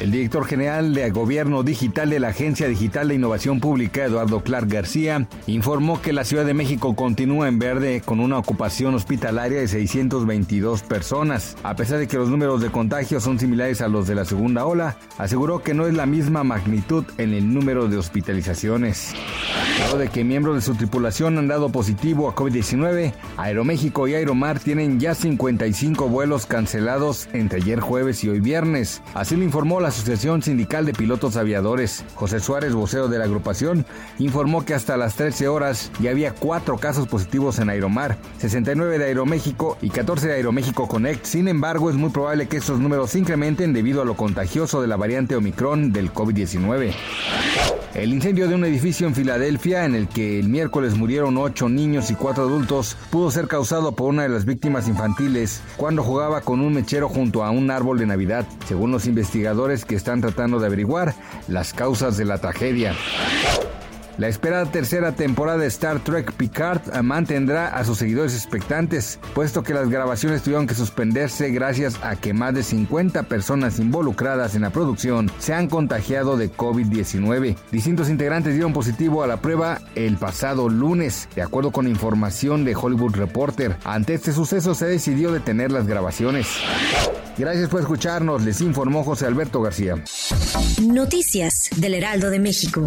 El director general de Gobierno Digital de la Agencia Digital de Innovación Pública, Eduardo Clark García, informó que la Ciudad de México continúa en verde con una ocupación hospitalaria de 622 personas. A pesar de que los números de contagios son similares a los de la segunda ola, aseguró que no es la misma magnitud en el número de hospitalizaciones. Dado de que miembros de su tripulación han dado positivo a COVID-19, Aeroméxico y Aeromar tienen ya 55 vuelos cancelados entre ayer jueves y hoy viernes. Así lo informó la Asociación Sindical de Pilotos Aviadores. José Suárez, vocero de la agrupación, informó que hasta las 13 horas ya había cuatro casos positivos en Aeromar, 69 de Aeroméxico y 14 de Aeroméxico Connect. Sin embargo, es muy probable que estos números se incrementen debido a lo contagioso de la variante Omicron del COVID-19. El incendio de un edificio en Filadelfia, en el que el miércoles murieron ocho niños y cuatro adultos, pudo ser causado por una de las víctimas infantiles cuando jugaba con un mechero junto a un árbol de Navidad, según los investigadores que están tratando de averiguar las causas de la tragedia. La esperada tercera temporada de Star Trek Picard mantendrá a sus seguidores expectantes, puesto que las grabaciones tuvieron que suspenderse gracias a que más de 50 personas involucradas en la producción se han contagiado de COVID-19. Distintos integrantes dieron positivo a la prueba el pasado lunes, de acuerdo con información de Hollywood Reporter. Ante este suceso se decidió detener las grabaciones. Gracias por escucharnos, les informó José Alberto García. Noticias del Heraldo de México.